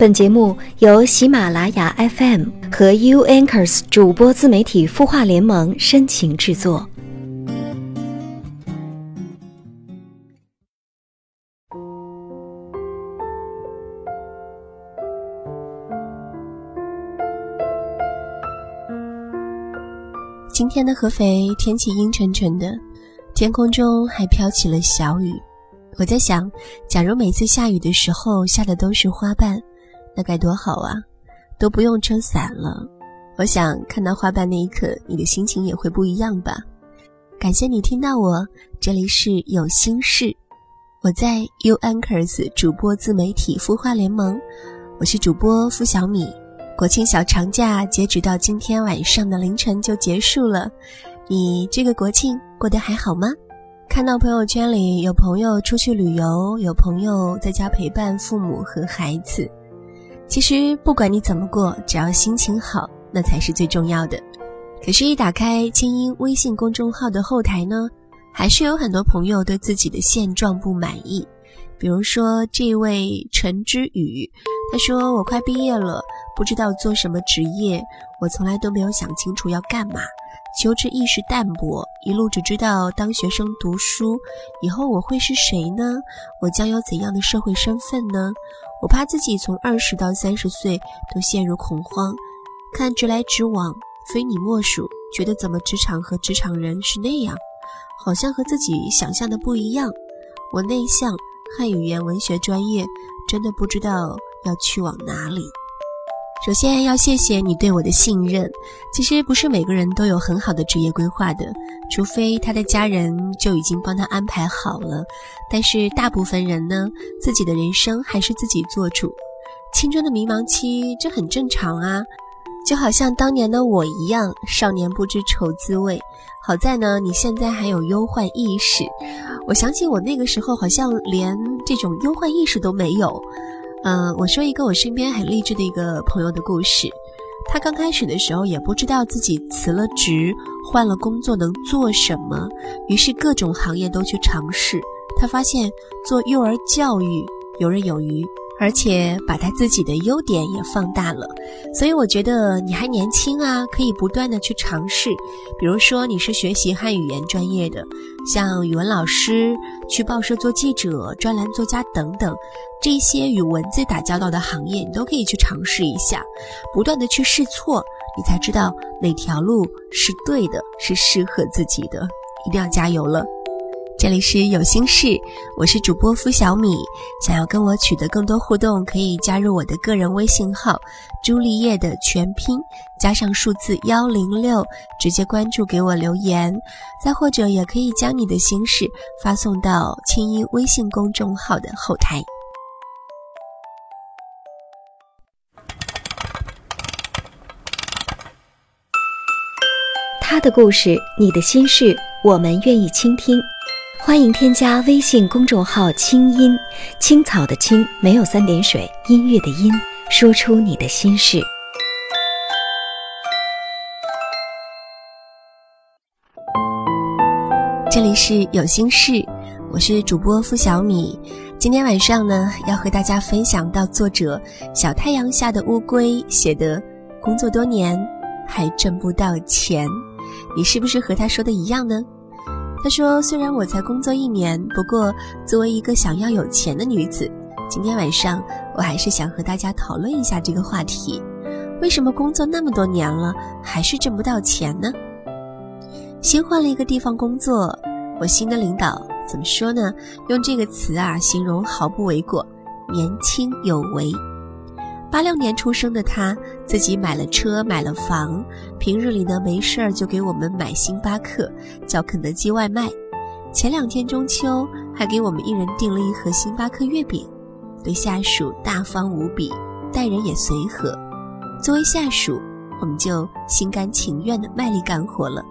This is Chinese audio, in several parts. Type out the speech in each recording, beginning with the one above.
本节目由喜马拉雅 FM 和 U Anchors 主播自媒体孵化联盟深情制作。今天的合肥天气阴沉沉的，天空中还飘起了小雨。我在想，假如每次下雨的时候下的都是花瓣。那该多好啊，都不用撑伞了。我想看到花瓣那一刻，你的心情也会不一样吧。感谢你听到我，这里是有心事，我在 U Anchors 主播自媒体孵化联盟，我是主播付小米。国庆小长假截止到今天晚上的凌晨就结束了，你这个国庆过得还好吗？看到朋友圈里有朋友出去旅游，有朋友在家陪伴父母和孩子。其实不管你怎么过，只要心情好，那才是最重要的。可是，一打开清音微信公众号的后台呢，还是有很多朋友对自己的现状不满意。比如说，这位陈之宇，他说：“我快毕业了，不知道做什么职业，我从来都没有想清楚要干嘛，求职意识淡薄，一路只知道当学生读书。以后我会是谁呢？我将有怎样的社会身份呢？”我怕自己从二十到三十岁都陷入恐慌，看直来直往，非你莫属。觉得怎么职场和职场人是那样，好像和自己想象的不一样。我内向，汉语言文学专业，真的不知道要去往哪里。首先要谢谢你对我的信任。其实不是每个人都有很好的职业规划的，除非他的家人就已经帮他安排好了。但是大部分人呢，自己的人生还是自己做主。青春的迷茫期，这很正常啊。就好像当年的我一样，少年不知愁滋味。好在呢，你现在还有忧患意识。我想起我那个时候，好像连这种忧患意识都没有。嗯，我说一个我身边很励志的一个朋友的故事。他刚开始的时候也不知道自己辞了职换了工作能做什么，于是各种行业都去尝试。他发现做幼儿教育游刃有余。而且把他自己的优点也放大了，所以我觉得你还年轻啊，可以不断的去尝试。比如说你是学习汉语言专业的，像语文老师、去报社做记者、专栏作家等等，这些与文字打交道的行业，你都可以去尝试一下，不断的去试错，你才知道哪条路是对的，是适合自己的，一定要加油了。这里是有心事，我是主播付小米。想要跟我取得更多互动，可以加入我的个人微信号“朱丽叶”的全拼加上数字幺零六，直接关注给我留言。再或者，也可以将你的心事发送到青音微信公众号的后台。他的故事，你的心事，我们愿意倾听。欢迎添加微信公众号“清音青草”的青没有三点水，音乐的音，说出你的心事。这里是有心事，我是主播付小米。今天晚上呢，要和大家分享到作者小太阳下的乌龟写的“工作多年还挣不到钱”，你是不是和他说的一样呢？他说：“虽然我才工作一年，不过作为一个想要有钱的女子，今天晚上我还是想和大家讨论一下这个话题：为什么工作那么多年了，还是挣不到钱呢？新换了一个地方工作，我新的领导怎么说呢？用这个词啊形容毫不为过，年轻有为。”八六年出生的他，自己买了车，买了房，平日里呢没事儿就给我们买星巴克，叫肯德基外卖。前两天中秋，还给我们一人订了一盒星巴克月饼。对下属大方无比，待人也随和。作为下属，我们就心甘情愿的卖力干活了。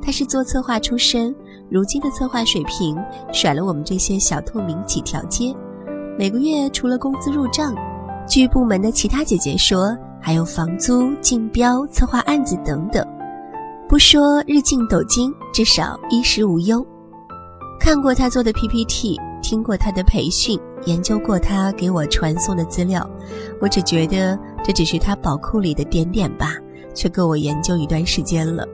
他是做策划出身，如今的策划水平甩了我们这些小透明几条街。每个月除了工资入账。据部门的其他姐姐说，还有房租、竞标、策划案子等等，不说日进斗金，至少衣食无忧。看过他做的 PPT，听过他的培训，研究过他给我传送的资料，我只觉得这只是他宝库里的点点吧，却够我研究一段时间了。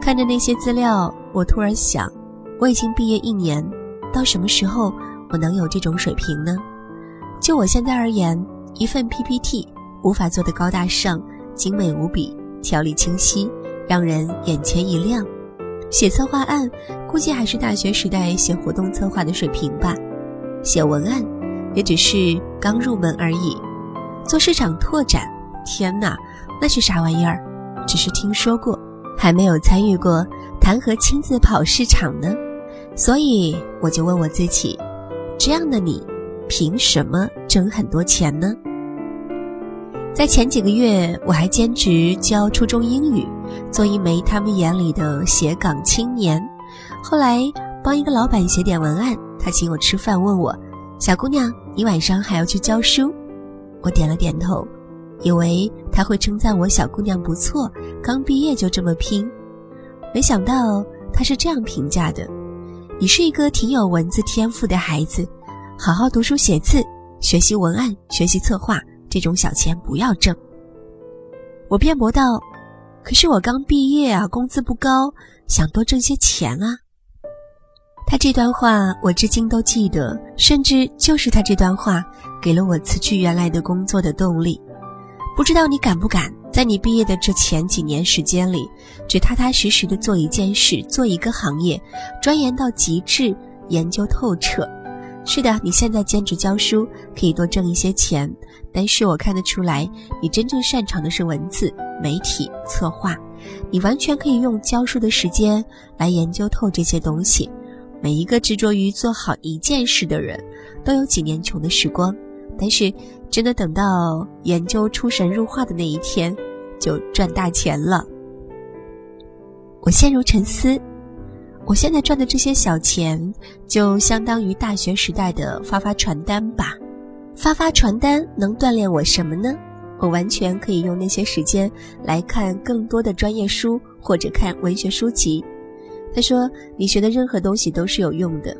看着那些资料，我突然想，我已经毕业一年，到什么时候我能有这种水平呢？就我现在而言，一份 PPT 无法做得高大上、精美无比、条理清晰，让人眼前一亮。写策划案，估计还是大学时代写活动策划的水平吧。写文案，也只是刚入门而已。做市场拓展，天哪，那是啥玩意儿？只是听说过，还没有参与过，谈何亲自跑市场呢？所以我就问我自己：这样的你。凭什么挣很多钱呢？在前几个月，我还兼职教初中英语，做一枚他们眼里的斜岗青年。后来帮一个老板写点文案，他请我吃饭，问我：“小姑娘，你晚上还要去教书？”我点了点头，以为他会称赞我小姑娘不错，刚毕业就这么拼。没想到他是这样评价的：“你是一个挺有文字天赋的孩子。”好好读书写字，学习文案，学习策划，这种小钱不要挣。我辩驳道：“可是我刚毕业啊，工资不高，想多挣些钱啊。”他这段话我至今都记得，甚至就是他这段话给了我辞去原来的工作的动力。不知道你敢不敢在你毕业的这前几年时间里，只踏踏实实的做一件事，做一个行业，钻研到极致，研究透彻。是的，你现在兼职教书可以多挣一些钱，但是我看得出来，你真正擅长的是文字、媒体、策划，你完全可以用教书的时间来研究透这些东西。每一个执着于做好一件事的人，都有几年穷的时光，但是真的等到研究出神入化的那一天，就赚大钱了。我陷入沉思。我现在赚的这些小钱，就相当于大学时代的发发传单吧。发发传单能锻炼我什么呢？我完全可以用那些时间来看更多的专业书或者看文学书籍。他说：“你学的任何东西都是有用的。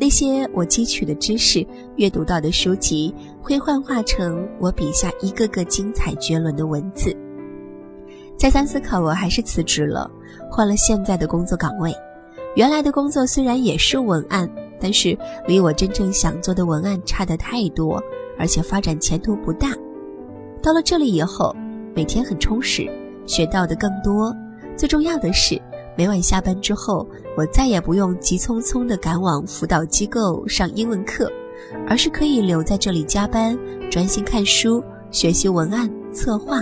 那些我汲取的知识、阅读到的书籍，会幻化成我笔下一个个精彩绝伦的文字。”再三思考，我还是辞职了，换了现在的工作岗位。原来的工作虽然也是文案，但是离我真正想做的文案差得太多，而且发展前途不大。到了这里以后，每天很充实，学到的更多。最重要的是，每晚下班之后，我再也不用急匆匆地赶往辅导机构上英文课，而是可以留在这里加班，专心看书、学习文案策划，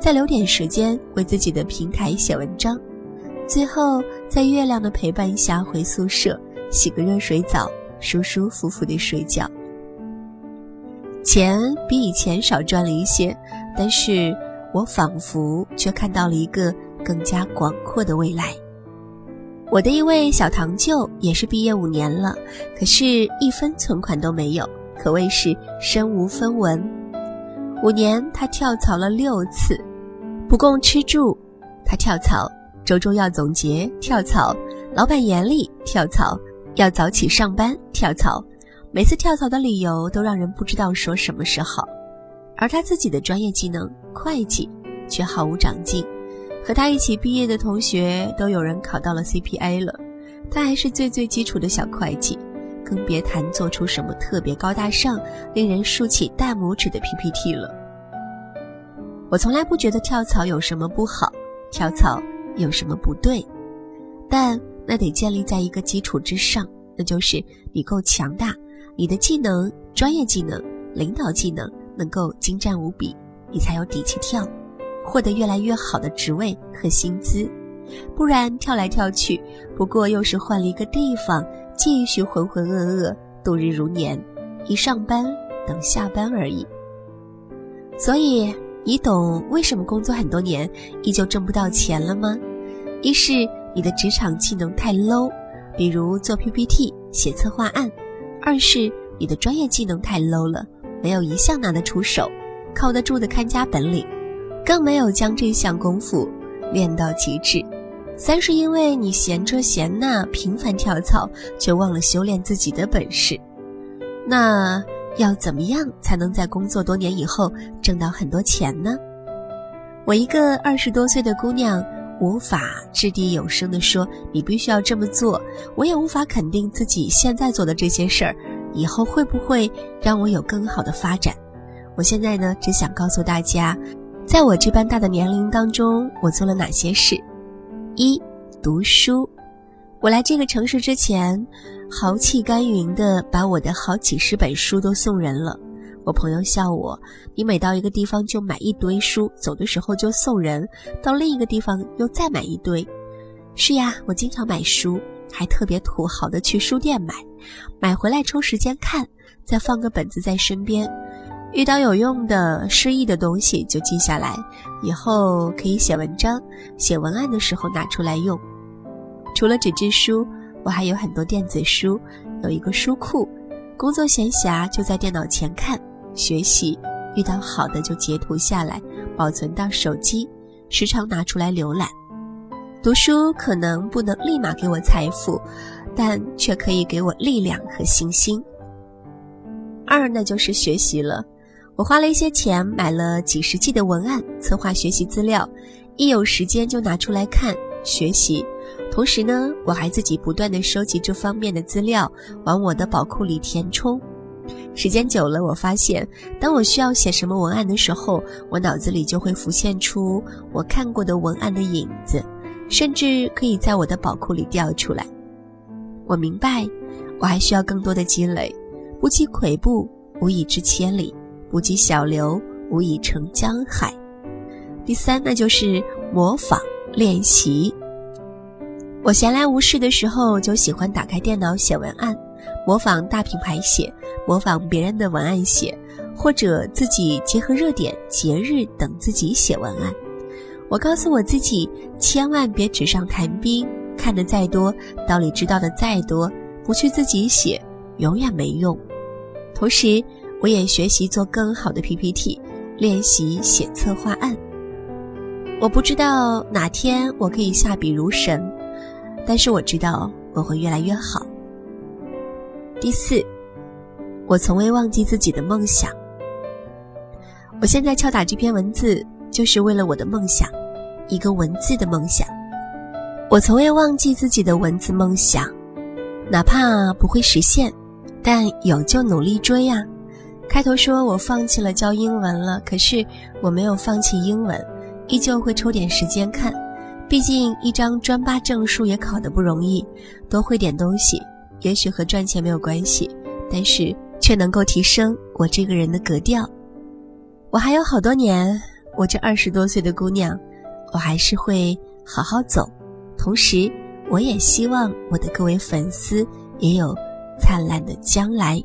再留点时间为自己的平台写文章。最后，在月亮的陪伴下回宿舍，洗个热水澡，舒舒服服的睡觉。钱比以前少赚了一些，但是我仿佛却看到了一个更加广阔的未来。我的一位小堂舅也是毕业五年了，可是一分存款都没有，可谓是身无分文。五年他跳槽了六次，不供吃住，他跳槽。周周要总结跳槽，老板严厉跳槽，要早起上班跳槽，每次跳槽的理由都让人不知道说什么是好。而他自己的专业技能会计却毫无长进，和他一起毕业的同学都有人考到了 CPA 了，他还是最最基础的小会计，更别谈做出什么特别高大上、令人竖起大拇指的 PPT 了。我从来不觉得跳槽有什么不好，跳槽。有什么不对？但那得建立在一个基础之上，那就是你够强大，你的技能、专业技能、领导技能能够精湛无比，你才有底气跳，获得越来越好的职位和薪资。不然跳来跳去，不过又是换了一个地方，继续浑浑噩噩度日如年，一上班等下班而已。所以。你懂为什么工作很多年依旧挣不到钱了吗？一是你的职场技能太 low，比如做 PPT、写策划案；二是你的专业技能太 low 了，没有一项拿得出手、靠得住的看家本领，更没有将这项功夫练到极致。三是因为你闲这闲那，频繁跳槽，却忘了修炼自己的本事。那要怎么样才能在工作多年以后挣到很多钱呢？我一个二十多岁的姑娘，无法掷地有声地说你必须要这么做，我也无法肯定自己现在做的这些事儿，以后会不会让我有更好的发展。我现在呢，只想告诉大家，在我这般大的年龄当中，我做了哪些事。一读书，我来这个城市之前，豪气干云的把我的好几十本书都送人了。我朋友笑我，你每到一个地方就买一堆书，走的时候就送人，到另一个地方又再买一堆。是呀，我经常买书，还特别土豪的去书店买，买回来抽时间看，再放个本子在身边。遇到有用的、诗意的东西就记下来，以后可以写文章、写文案的时候拿出来用。除了纸质书，我还有很多电子书，有一个书库。工作闲暇就在电脑前看学习，遇到好的就截图下来，保存到手机，时常拿出来浏览。读书可能不能立马给我财富，但却可以给我力量和信心。二，那就是学习了。我花了一些钱买了几十 G 的文案，策划学习资料，一有时间就拿出来看学习。同时呢，我还自己不断的收集这方面的资料，往我的宝库里填充。时间久了，我发现，当我需要写什么文案的时候，我脑子里就会浮现出我看过的文案的影子，甚至可以在我的宝库里调出来。我明白，我还需要更多的积累，不积跬步，无以至千里。不积小流，无以成江海。第三，那就是模仿练习。我闲来无事的时候，就喜欢打开电脑写文案，模仿大品牌写，模仿别人的文案写，或者自己结合热点、节日等自己写文案。我告诉我自己，千万别纸上谈兵，看的再多，道理知道的再多，不去自己写，永远没用。同时，我也学习做更好的 PPT，练习写策划案。我不知道哪天我可以下笔如神，但是我知道我会越来越好。第四，我从未忘记自己的梦想。我现在敲打这篇文字，就是为了我的梦想，一个文字的梦想。我从未忘记自己的文字梦想，哪怕不会实现，但有就努力追呀。开头说我放弃了教英文了，可是我没有放弃英文，依旧会抽点时间看。毕竟一张专八证书也考得不容易，多会点东西，也许和赚钱没有关系，但是却能够提升我这个人的格调。我还有好多年，我这二十多岁的姑娘，我还是会好好走。同时，我也希望我的各位粉丝也有灿烂的将来。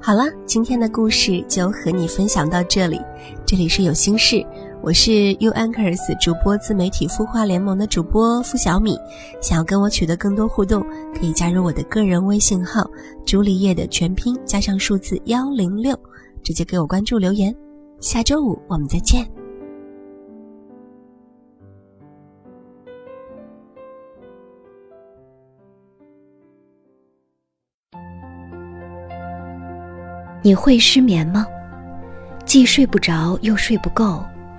好了，今天的故事就和你分享到这里。这里是有心事，我是 U Anchors 主播自媒体孵化联盟的主播付小米。想要跟我取得更多互动，可以加入我的个人微信号“朱丽叶”的全拼加上数字幺零六，直接给我关注留言。下周五我们再见。你会失眠吗？既睡不着又睡不够，